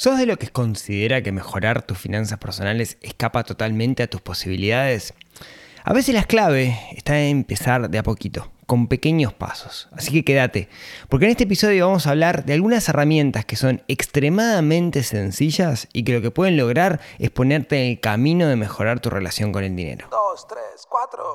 ¿Sos de lo que considera que mejorar tus finanzas personales escapa totalmente a tus posibilidades? A veces la clave está en empezar de a poquito, con pequeños pasos. Así que quédate, porque en este episodio vamos a hablar de algunas herramientas que son extremadamente sencillas y que lo que pueden lograr es ponerte en el camino de mejorar tu relación con el dinero. Dos, tres, cuatro.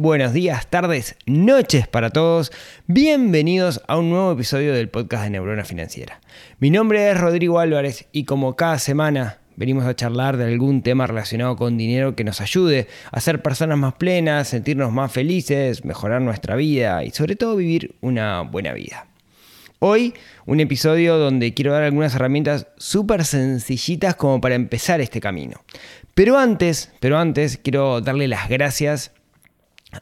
buenos días, tardes, noches para todos. Bienvenidos a un nuevo episodio del podcast de Neurona Financiera. Mi nombre es Rodrigo Álvarez y como cada semana venimos a charlar de algún tema relacionado con dinero que nos ayude a ser personas más plenas, sentirnos más felices, mejorar nuestra vida y sobre todo vivir una buena vida. Hoy un episodio donde quiero dar algunas herramientas súper sencillitas como para empezar este camino. Pero antes, pero antes quiero darle las gracias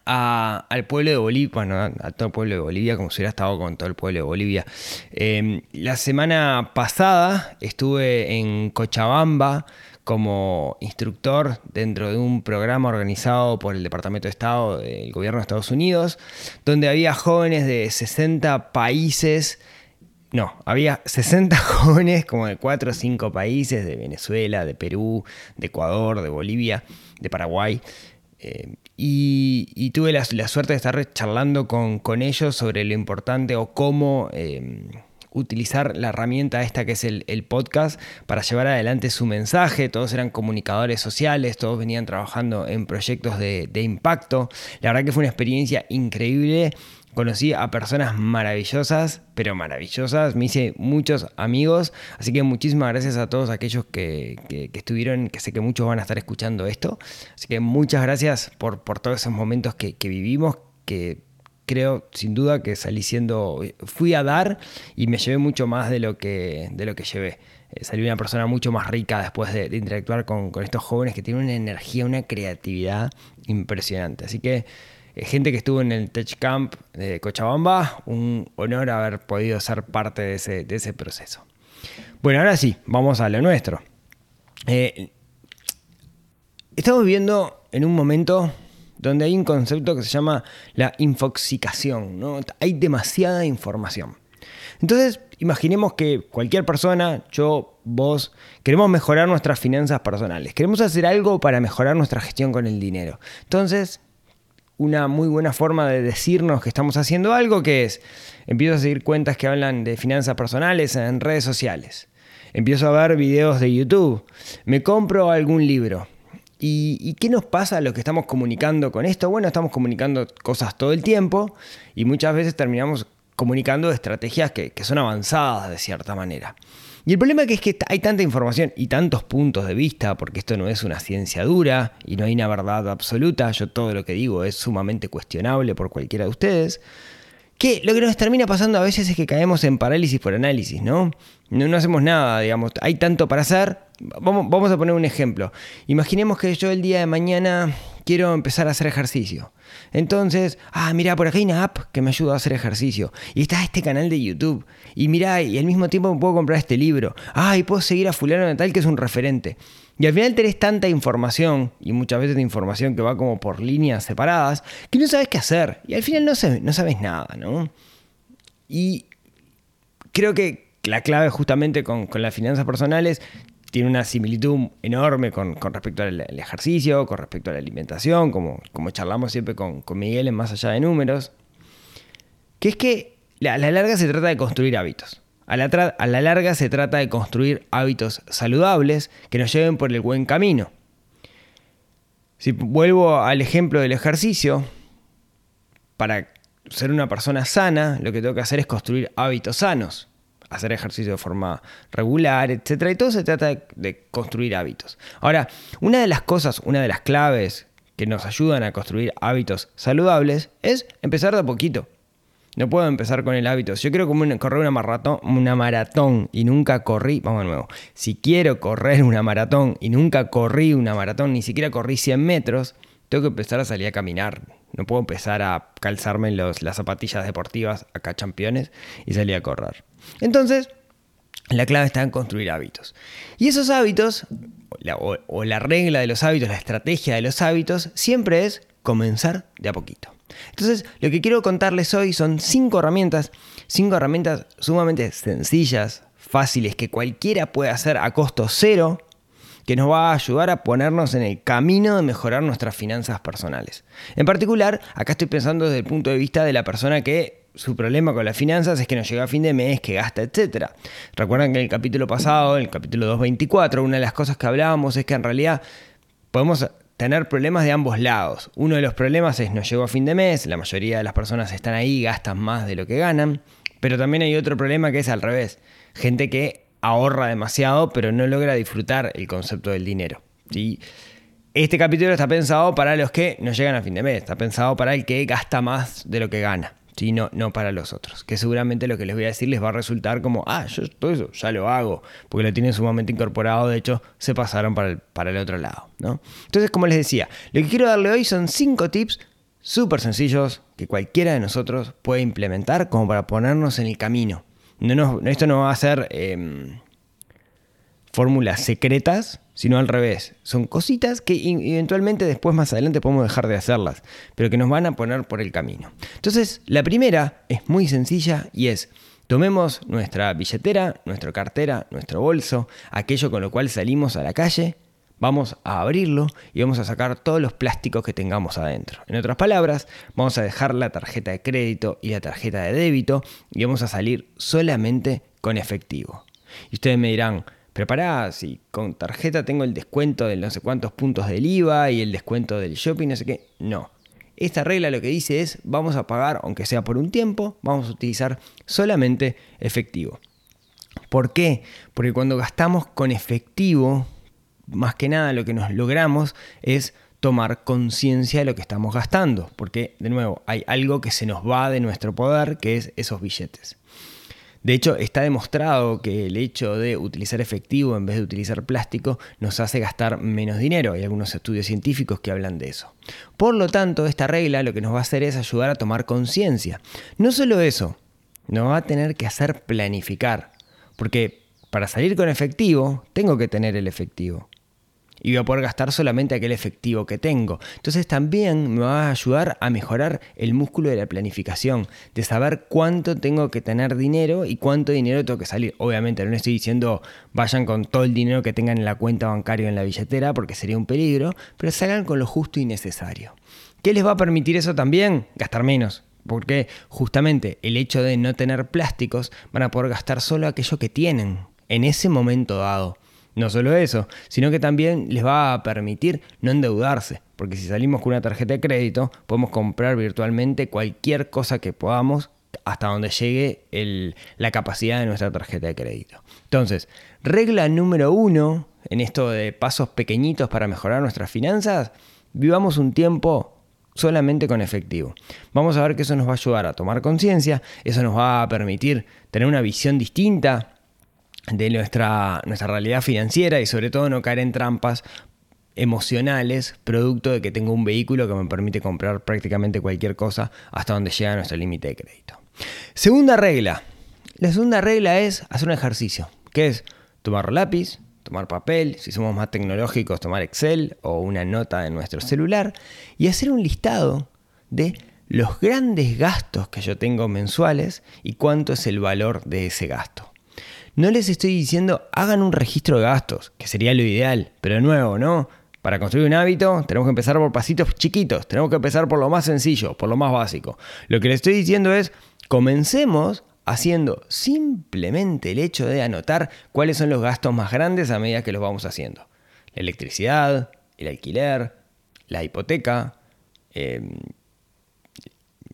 a- al pueblo de Bolivia, bueno, a, todo el pueblo de Bolivia, como si hubiera estado con todo el pueblo de Bolivia. Eh, la semana pasada estuve en Cochabamba como instructor dentro de un programa organizado por el Departamento de Estado del Gobierno de Estados Unidos, donde había jóvenes de 60 países no, había 60 jóvenes como de 4 o 5 países, de Venezuela, de Perú, de Ecuador, de Bolivia, de Paraguay. eh, y, y tuve la, suerte de estar charlando con, con ellos sobre lo importante o cómo eh, utilizar la herramienta esta que es el, podcast para llevar adelante su mensaje. Todos eran comunicadores sociales, todos venían trabajando en proyectos de impacto. La verdad que fue una experiencia increíble. Conocí a personas maravillosas, pero maravillosas. Me hice muchos amigos. Así que muchísimas gracias a todos aquellos que, que- estuvieron, que sé que muchos van a estar escuchando esto. Así que muchas gracias por, por todos esos momentos que, que vivimos, que creo sin duda que salí siendo, fui a dar y me llevé mucho más de lo que, de lo que llevé. Eh, salí una persona mucho más rica después de, de interactuar con, con estos jóvenes que tienen una energía, una creatividad impresionante. Así que gente que estuvo en el Tech Camp de Cochabamba, un honor haber podido ser parte de ese, de ese proceso. Bueno, ahora sí, vamos a lo nuestro. Eh, estamos viviendo en un momento donde hay un concepto que se llama la infoxicación, ¿no? Hay demasiada información. Entonces, imaginemos que cualquier persona, yo, vos, queremos mejorar nuestras finanzas personales. Queremos hacer algo para mejorar nuestra gestión con el dinero. Entonces, una muy buena forma de decirnos que estamos haciendo algo que es, empiezo a seguir cuentas que hablan de finanzas personales en redes sociales. Empiezo a ver videos de YouTube. Me compro algún libro. ¿Y, qué nos pasa a los que estamos comunicando con esto? Bueno, estamos comunicando cosas todo el tiempo y muchas veces terminamos comunicando estrategias que son avanzadas de cierta manera. Y el problema es que hay tanta información y tantos puntos de vista, porque esto no es una ciencia dura y no hay una verdad absoluta, yo todo lo que digo es sumamente cuestionable por cualquiera de ustedes, que lo que nos termina pasando a veces es que caemos en parálisis por análisis, ¿no? No, no hacemos nada, digamos, hay tanto para hacer. Vamos, vamos a poner un ejemplo. Imaginemos que yo el día de mañana quiero empezar a hacer ejercicio. Entonces, ah, mira, por acá hay una app que me ayuda a hacer ejercicio. Y está este canal de YouTube. Y mira, y al mismo tiempo puedo comprar este libro. Ah, y puedo seguir a fulano de tal que es un referente. Y al final tenés tanta información, y muchas veces información que va como por líneas separadas, que no sabes qué hacer. Y al final no, sabes, no sabes nada, ¿no? Y creo que la clave justamente con, con las finanzas personales tiene una similitud enorme con, respecto al, ejercicio, con respecto a la alimentación, como, como charlamos siempre con, con Miguel en Más Allá de Números, que es que a la larga se trata de construir hábitos. A la, a la larga se trata de construir hábitos saludables que nos lleven por el buen camino. Si vuelvo al ejemplo del ejercicio, para ser una persona sana, lo que tengo que hacer es construir hábitos sanos. Hacer ejercicio de forma regular, etc. Y todo se trata de, construir hábitos. Ahora, una de las cosas, una de las claves que nos ayudan a construir hábitos saludables es empezar de a poquito. No puedo empezar con el hábito. Si yo quiero correr una maratón, una maratón y nunca corrí, vamos de nuevo. Si quiero correr una maratón y nunca corrí una maratón, ni siquiera corrí 100 metros, tengo que empezar a salir a caminar. No puedo empezar a calzarme los, las zapatillas deportivas acá campeones y salir a correr. Entonces, la clave está en construir hábitos. Y esos hábitos, o, o la regla de los hábitos, la estrategia de los hábitos, siempre es comenzar de a poquito. Entonces, lo que quiero contarles hoy son cinco herramientas, cinco herramientas sumamente sencillas, fáciles, que cualquiera puede hacer a costo cero, que nos va a ayudar a ponernos en el camino de mejorar nuestras finanzas personales. En particular, acá estoy pensando desde el punto de vista de la persona que su problema con las finanzas es que no llega a fin de mes, que gasta, etc. Recuerdan que en el capítulo pasado, en el capítulo 224, una de las cosas que hablábamos es que en realidad podemos tener problemas de ambos lados. Uno de los problemas es no llegó a fin de mes, la mayoría de las personas están ahí, gastan más de lo que ganan, pero también hay otro problema que es al revés, gente que ahorra demasiado pero no logra disfrutar el concepto del dinero. ¿sí? Este capítulo está pensado para los que no llegan a fin de mes, está pensado para el que gasta más de lo que gana no, para los otros. Que seguramente lo que les voy a decir les va a resultar como, ah, yo todo eso ya lo hago, porque lo tienen sumamente incorporado, de hecho se pasaron para el, para el otro lado. ¿no? Entonces, como les decía, lo que quiero darle hoy son cinco tips súper sencillos que cualquiera de nosotros puede implementar como para ponernos en el camino. No, esto no va a ser em, fórmulas secretas, sino al revés. Son cositas que eventualmente después más adelante podemos dejar de hacerlas, pero que nos van a poner por el camino. Entonces, la primera es muy sencilla y es, tomemos nuestra billetera, nuestra cartera, nuestro bolso, aquello con lo cual salimos a la calle, vamos a abrirlo y vamos a sacar todos los plásticos que tengamos adentro. En otras palabras, vamos a dejar la tarjeta de crédito y la tarjeta de débito y vamos a salir solamente con efectivo. Y ustedes me dirán, pero si con tarjeta tengo el descuento de no sé cuántos puntos del IVA y el descuento del shopping, no sé qué. No. Esta regla lo que dice es, vamos a pagar, aunque sea por un tiempo, vamos a utilizar solamente efectivo. ¿Por qué? Porque cuando gastamos con efectivo, más que nada lo que nos logramos es tomar conciencia de lo que estamos gastando, porque de nuevo hay algo que se nos va de nuestro poder, que es esos billetes. De hecho, está demostrado que el hecho de utilizar efectivo en vez de utilizar plástico nos hace gastar menos dinero. Hay algunos estudios científicos que hablan de eso. Por lo tanto, esta regla lo que nos va a hacer es ayudar a tomar conciencia. No solo eso, nos va a tener que hacer planificar. Porque para salir con efectivo, tengo que tener el efectivo y voy a poder gastar solamente aquel efectivo que tengo. Entonces también me va a ayudar a mejorar el músculo de la planificación, de saber cuánto tengo que tener dinero y cuánto dinero tengo que salir. Obviamente no estoy diciendo vayan con todo el dinero que tengan en la cuenta bancaria o en la billetera porque sería un peligro, pero salgan con lo justo y necesario. ¿Qué les va a permitir eso también? Gastar menos. Porque justamente el hecho de no tener plásticos van a poder gastar solo aquello que tienen en ese momento dado. No solo eso, sino que también les va a permitir no endeudarse, porque si salimos con una tarjeta de crédito, podemos comprar virtualmente cualquier cosa que podamos hasta donde llegue la capacidad de nuestra tarjeta de crédito. Entonces, regla número uno en esto de pasos pequeñitos para mejorar nuestras finanzas, vivamos un tiempo solamente con efectivo. Vamos a ver que eso nos va a ayudar a tomar conciencia, eso nos va a permitir tener una visión distinta de nuestra, nuestra realidad financiera y sobre todo no caer en trampas emocionales producto de que tengo un vehículo que me permite comprar prácticamente cualquier cosa hasta donde llega nuestro límite de crédito. Segunda regla. La segunda regla es hacer un ejercicio, que es tomar lápiz, tomar papel, si somos más tecnológicos, tomar Excel o una nota en nuestro celular y hacer un listado de los grandes gastos que yo tengo mensuales y cuánto es el valor de ese gasto. No les estoy diciendo hagan un registro de gastos, que sería lo ideal, pero de nuevo, ¿no? Para construir un hábito tenemos que empezar por pasitos chiquitos, tenemos que empezar por lo más sencillo, por lo más básico. Lo que les estoy diciendo es, comencemos haciendo simplemente el hecho de anotar cuáles son los gastos más grandes a medida que los vamos haciendo. La electricidad, el alquiler, la hipoteca, em,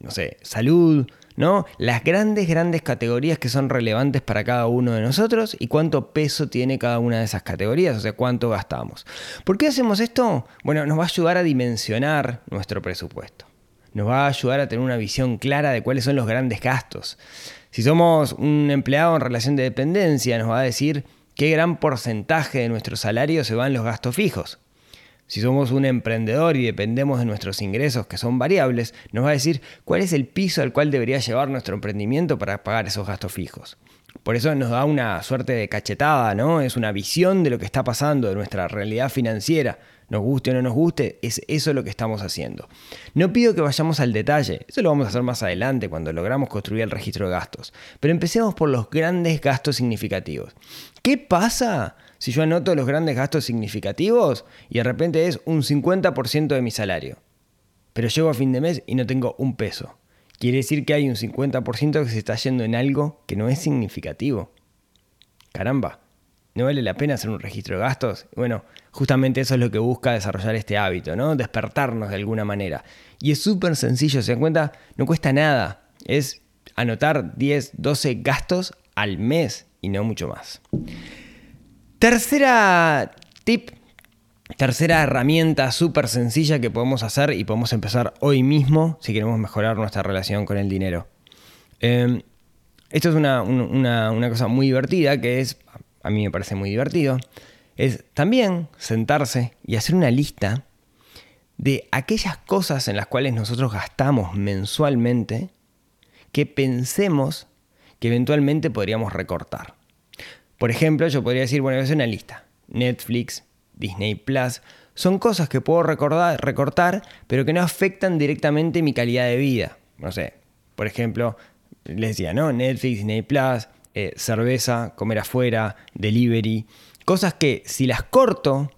no sé, salud, ¿no? Las grandes, grandes categorías que son relevantes para cada uno de nosotros y cuánto peso tiene cada una de esas categorías, o sea, cuánto gastamos. ¿Por qué hacemos esto? Bueno, nos va a ayudar a dimensionar nuestro presupuesto. Nos va a ayudar a tener una visión clara de cuáles son los grandes gastos. Si somos un empleado en relación de dependencia, nos va a decir qué gran porcentaje de nuestro salario se va en los gastos fijos. Si somos un emprendedor y dependemos de nuestros ingresos que son variables, nos va a decir cuál es el piso al cual debería llevar nuestro emprendimiento para pagar esos gastos fijos. Por eso nos da una suerte de cachetada, ¿no? Es una visión de lo que está pasando, de nuestra realidad financiera. Nos guste o no nos guste, es eso lo que estamos haciendo. No pido que vayamos al detalle, eso lo vamos a hacer más adelante cuando logramos construir el registro de gastos. Pero empecemos por los grandes gastos significativos. ¿Qué pasa si yo anoto los grandes gastos significativos y de repente es un 50% de mi salario? Pero llego a fin de mes y no tengo un peso. Quiere decir que hay un 50% que se está yendo en algo que no es significativo. Caramba, ¿no vale la pena hacer un registro de gastos? Bueno, justamente eso es lo que busca desarrollar este hábito, ¿no? Despertarnos de alguna manera. Y es súper sencillo, se dan cuenta, no cuesta nada. Es anotar 10, 12 gastos al mes y no mucho más. Tercera tip, tercera herramienta súper sencilla que podemos hacer y podemos empezar hoy mismo si queremos mejorar nuestra relación con el dinero. Eh, esto es una, una, una cosa muy divertida que es, a mí me parece muy divertido, es también sentarse y hacer una lista de aquellas cosas en las cuales nosotros gastamos mensualmente que pensemos que eventualmente podríamos recortar. Por ejemplo, yo podría decir, bueno, hacer una lista. Netflix, Disney Plus, son cosas que puedo recortar, pero que no afectan directamente mi calidad de vida. No sé, por ejemplo, les decía, ¿no? Netflix, Disney Plus, eh, cerveza, comer afuera, delivery. Cosas que si las corto,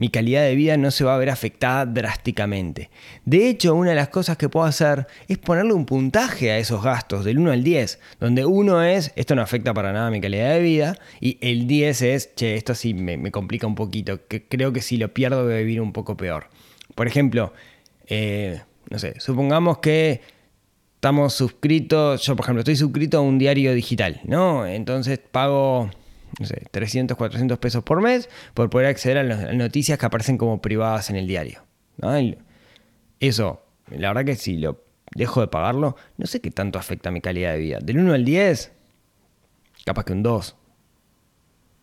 mi calidad de vida no se va a ver afectada drásticamente. De hecho, una de las cosas que puedo hacer es ponerle un puntaje a esos gastos, del 1 al 10, donde 1 es, esto no afecta para nada mi calidad de vida, y el 10 es, che, esto sí me, complica un poquito, que creo que si lo pierdo voy a vivir un poco peor. Por ejemplo, eh, no sé, supongamos que estamos suscritos, yo por ejemplo estoy suscrito a un diario digital, ¿no? Entonces pago no sé, 300, 400 pesos por mes por poder acceder a las noticias que aparecen como privadas en el diario. Eso, la verdad que si lo dejo de pagarlo, no sé qué tanto afecta a mi calidad de vida. Del 1 al 10, capaz que un 2.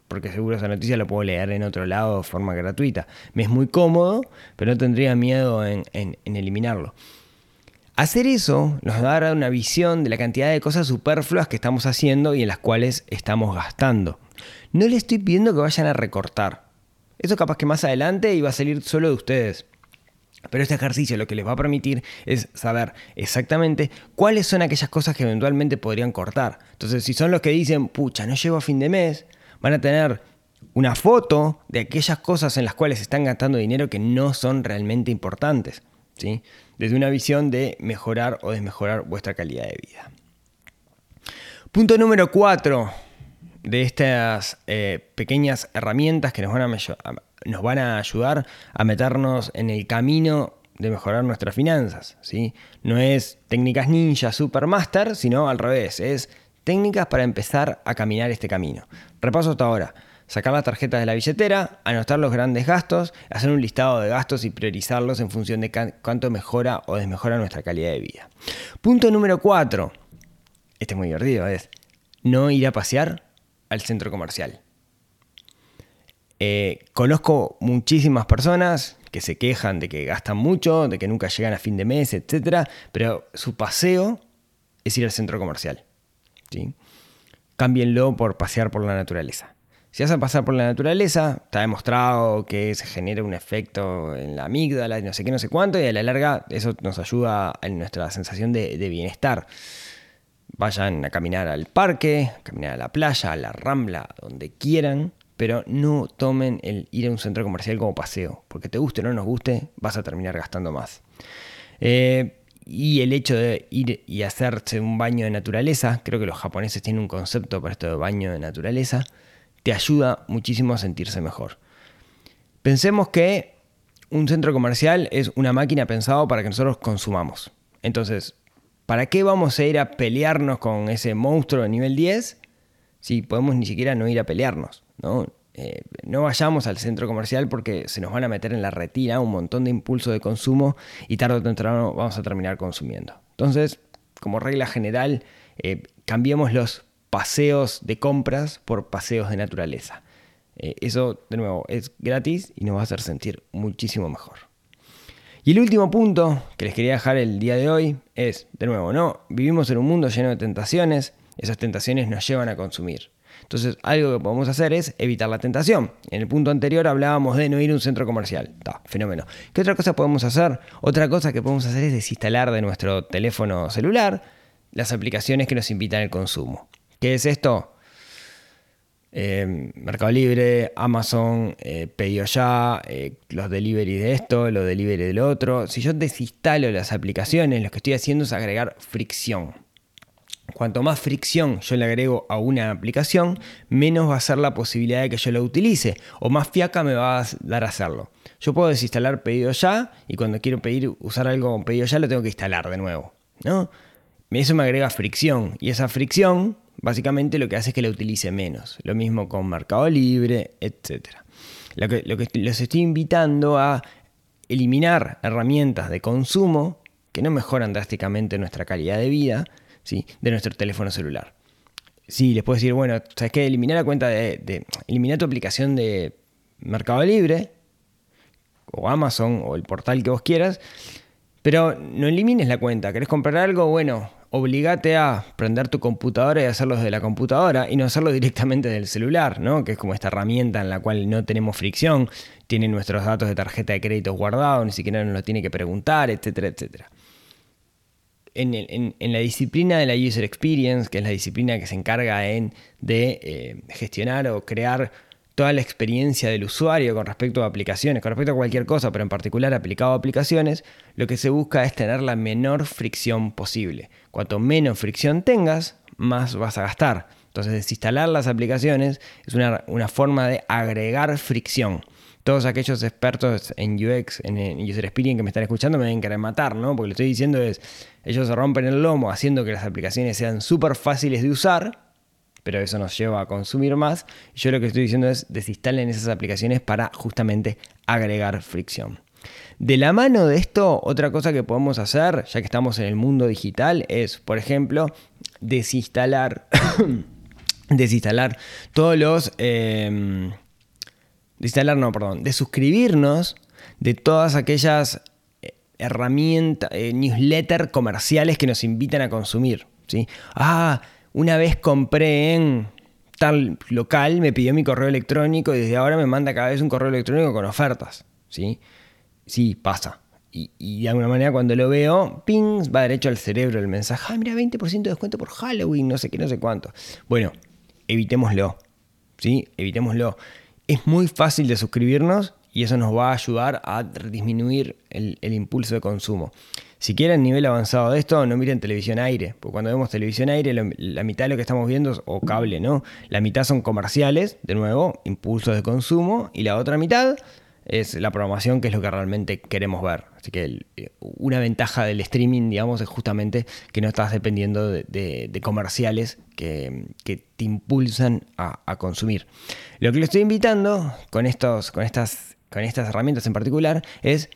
Porque seguro esa noticia la puedo leer en otro lado de forma gratuita. Me es muy cómodo, pero no tendría miedo en, en eliminarlo. Hacer eso nos va a dar una visión de la cantidad de cosas superfluas que estamos haciendo y en las cuales estamos gastando. No le estoy pidiendo que vayan a recortar. Eso capaz que más adelante iba a salir solo de ustedes. Pero este ejercicio lo que les va a permitir es saber exactamente cuáles son aquellas cosas que eventualmente podrían cortar. Entonces, si son los que dicen, pucha, no llego a fin de mes, van a tener una foto de aquellas cosas en las cuales están gastando dinero que no son realmente importantes. ¿sí? Desde una visión de mejorar o desmejorar vuestra calidad de vida. Punto número 4 de estas eh, pequeñas herramientas que nos van, a, nos van a ayudar a meternos en el camino de mejorar nuestras finanzas. ¿sí? No es técnicas ninja supermaster, sino al revés, es técnicas para empezar a caminar este camino. Repaso hasta ahora. Sacar las tarjetas de la billetera, anotar los grandes gastos, hacer un listado de gastos y priorizarlos en función de cuánto mejora o desmejora nuestra calidad de vida. Punto número 4. Este es muy divertido, es no ir a pasear al centro comercial. Eh, conozco muchísimas personas que se quejan de que gastan mucho, de que nunca llegan a fin de mes, etc. Pero su paseo es ir al centro comercial. ¿sí? Cámbienlo por pasear por la naturaleza. Si vas a pasar por la naturaleza, está demostrado que se genera un efecto en la amígdala, no sé qué, no sé cuánto, y a la larga eso nos ayuda en nuestra sensación de, de bienestar. Vayan a caminar al parque, a caminar a la playa, a la rambla, donde quieran, pero no tomen el ir a un centro comercial como paseo, porque te guste o no nos guste, vas a terminar gastando más. Eh, y el hecho de ir y hacerse un baño de naturaleza, creo que los japoneses tienen un concepto para esto de baño de naturaleza, te ayuda muchísimo a sentirse mejor. Pensemos que un centro comercial es una máquina pensada para que nosotros consumamos. Entonces, ¿Para qué vamos a ir a pelearnos con ese monstruo de nivel 10 si podemos ni siquiera no ir a pelearnos? ¿no? Eh, no vayamos al centro comercial porque se nos van a meter en la retina un montón de impulso de consumo y tarde o temprano vamos a terminar consumiendo. Entonces, como regla general, eh, cambiemos los paseos de compras por paseos de naturaleza. Eh, eso, de nuevo, es gratis y nos va a hacer sentir muchísimo mejor. Y el último punto que les quería dejar el día de hoy es, de nuevo, no, vivimos en un mundo lleno de tentaciones, esas tentaciones nos llevan a consumir. Entonces, algo que podemos hacer es evitar la tentación. En el punto anterior hablábamos de no ir a un centro comercial. Está, fenómeno. ¿Qué otra cosa podemos hacer? Otra cosa que podemos hacer es desinstalar de nuestro teléfono celular las aplicaciones que nos invitan al consumo. ¿Qué es esto? Eh, Mercado Libre, Amazon, eh, Pedido Ya, eh, los delivery de esto, los delivery del otro. Si yo desinstalo las aplicaciones, lo que estoy haciendo es agregar fricción. Cuanto más fricción yo le agrego a una aplicación, menos va a ser la posibilidad de que yo la utilice o más fiaca me va a dar a hacerlo. Yo puedo desinstalar pedido ya y cuando quiero pedir usar algo con pedido ya lo tengo que instalar de nuevo, ¿no? Eso me agrega fricción y esa fricción básicamente lo que hace es que la utilice menos. Lo mismo con Mercado Libre, etc. Lo que, lo los estoy invitando a eliminar herramientas de consumo que no mejoran drásticamente nuestra calidad de vida ¿sí? de nuestro teléfono celular. Sí, les puedo decir, bueno, ¿sabes qué? Eliminar la cuenta de, de eliminar tu aplicación de Mercado Libre o Amazon o el portal que vos quieras, pero no elimines la cuenta. ¿Querés comprar algo? Bueno, obligate a prender tu computadora y hacerlo desde la computadora y no hacerlo directamente del celular, ¿no? Que es como esta herramienta en la cual no tenemos fricción, tiene nuestros datos de tarjeta de crédito guardados, ni siquiera nos lo tiene que preguntar, etcétera, etcétera. En, la disciplina de la user experience, que es la disciplina que se encarga en, de eh, gestionar o crear toda la experiencia del usuario con respecto a aplicaciones, con respecto a cualquier cosa, pero en particular aplicado a aplicaciones, lo que se busca es tener la menor fricción posible. Cuanto menos fricción tengas, más vas a gastar. Entonces, desinstalar las aplicaciones es una, una forma de agregar fricción todos aquellos expertos en UX, en, User Experience que me están escuchando me deben querer matar, ¿no? Porque lo estoy diciendo es, ellos se rompen el lomo haciendo que las aplicaciones sean súper fáciles de usar, pero eso nos lleva a consumir más. Yo lo que estoy diciendo es desinstalen esas aplicaciones para justamente agregar fricción. De la mano de esto, otra cosa que podemos hacer, ya que estamos en el mundo digital, es, por ejemplo, desinstalar, desinstalar todos los... Eh, de instalar, no, perdón, de suscribirnos de todas aquellas eh, herramientas, eh, newsletter comerciales que nos invitan a consumir. ¿sí? Ah, una vez compré en tal local, me pidió mi correo electrónico y desde ahora me manda cada vez un correo electrónico con ofertas. Sí, sí pasa. Y, y, de alguna manera cuando lo veo, ping, va derecho al cerebro el mensaje. Ah, mira, 20% de descuento por Halloween, no sé qué, no sé cuánto. Bueno, evitémoslo. ¿Sí? Evitémoslo es muy fácil de suscribirnos y eso nos va a ayudar a disminuir el, el, impulso de consumo. Si quieren nivel avanzado de esto, no miren televisión aire, porque cuando vemos televisión aire, la, mitad de lo que estamos viendo, o cable, ¿no? La mitad son comerciales, de nuevo, impulsos de consumo, y la otra mitad es la programación, que es lo que realmente queremos ver. Así que el, una ventaja del streaming, digamos, es justamente que no estás dependiendo de, de, comerciales que, te impulsan a, a, consumir. Lo que le estoy invitando con, estos, con, estas, con estas herramientas en particular es,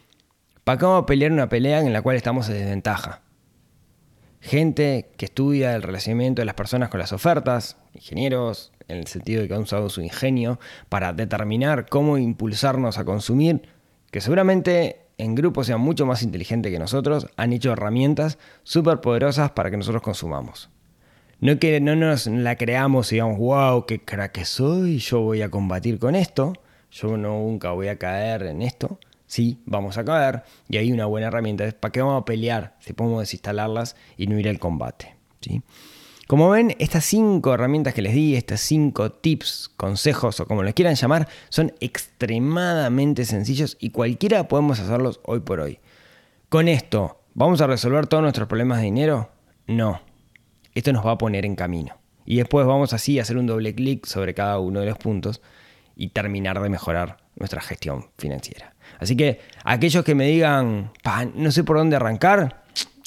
¿para qué vamos a pelear una pelea en la cual estamos en desventaja? Gente que estudia el relacionamiento de las personas con las ofertas, ingenieros, en el sentido de que han usado su ingenio para determinar cómo impulsarnos a consumir, que seguramente en grupos sean mucho más inteligentes que nosotros, han hecho herramientas súper poderosas para que nosotros consumamos. No que no nos la creamos y digamos, wow, qué crack soy, yo voy a combatir con esto, yo nunca voy a caer en esto. Sí, vamos a caer y hay una buena herramienta. ¿Para qué vamos a pelear si podemos desinstalarlas y no ir al combate? ¿sí? Como ven, estas cinco herramientas que les di, estos cinco tips, consejos o como los quieran llamar, son extremadamente sencillos y cualquiera podemos hacerlos hoy por hoy. Con esto, ¿vamos a resolver todos nuestros problemas de dinero? No. Esto nos va a poner en camino. Y después vamos así a hacer un doble clic sobre cada uno de los puntos y terminar de mejorar nuestra gestión financiera. Así que aquellos que me digan, no sé por dónde arrancar,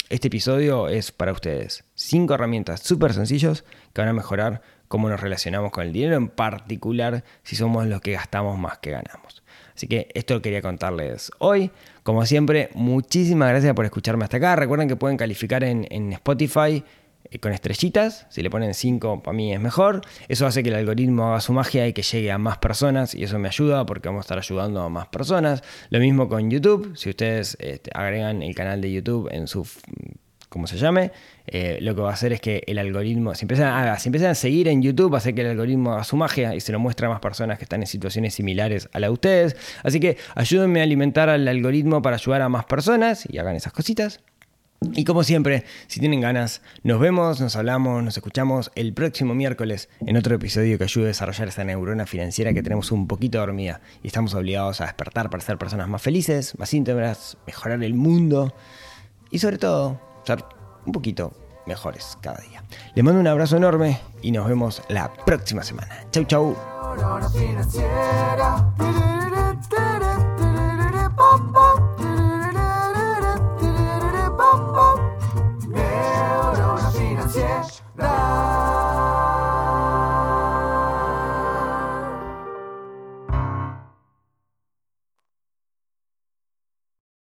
este episodio es para ustedes. Cinco herramientas súper sencillos que van a mejorar cómo nos relacionamos con el dinero, en particular si somos los que gastamos más que ganamos. Así que esto quería contarles hoy. Como siempre, muchísimas gracias por escucharme hasta acá. Recuerden que pueden calificar en, en Spotify con estrellitas, si le ponen 5 para mí es mejor. Eso hace que el algoritmo haga su magia y que llegue a más personas y eso me ayuda porque vamos a estar ayudando a más personas. Lo mismo con YouTube, si ustedes este, agregan el canal de YouTube en su como se llame, eh, lo que va a hacer es que el algoritmo, si empiezan, a, si empiezan a seguir en YouTube, hace que el algoritmo haga su magia y se lo muestra a más personas que están en situaciones similares a la de ustedes. Así que ayúdenme a alimentar al algoritmo para ayudar a más personas y hagan esas cositas. Y como siempre, si tienen ganas, nos vemos, nos hablamos, nos escuchamos el próximo miércoles en otro episodio que ayude a desarrollar esa neurona financiera que tenemos un poquito dormida y estamos obligados a despertar para ser personas más felices, más íntegras, mejorar el mundo y sobre todo ser un poquito mejores cada día. Les mando un abrazo enorme y nos vemos la próxima semana. Chau, chau.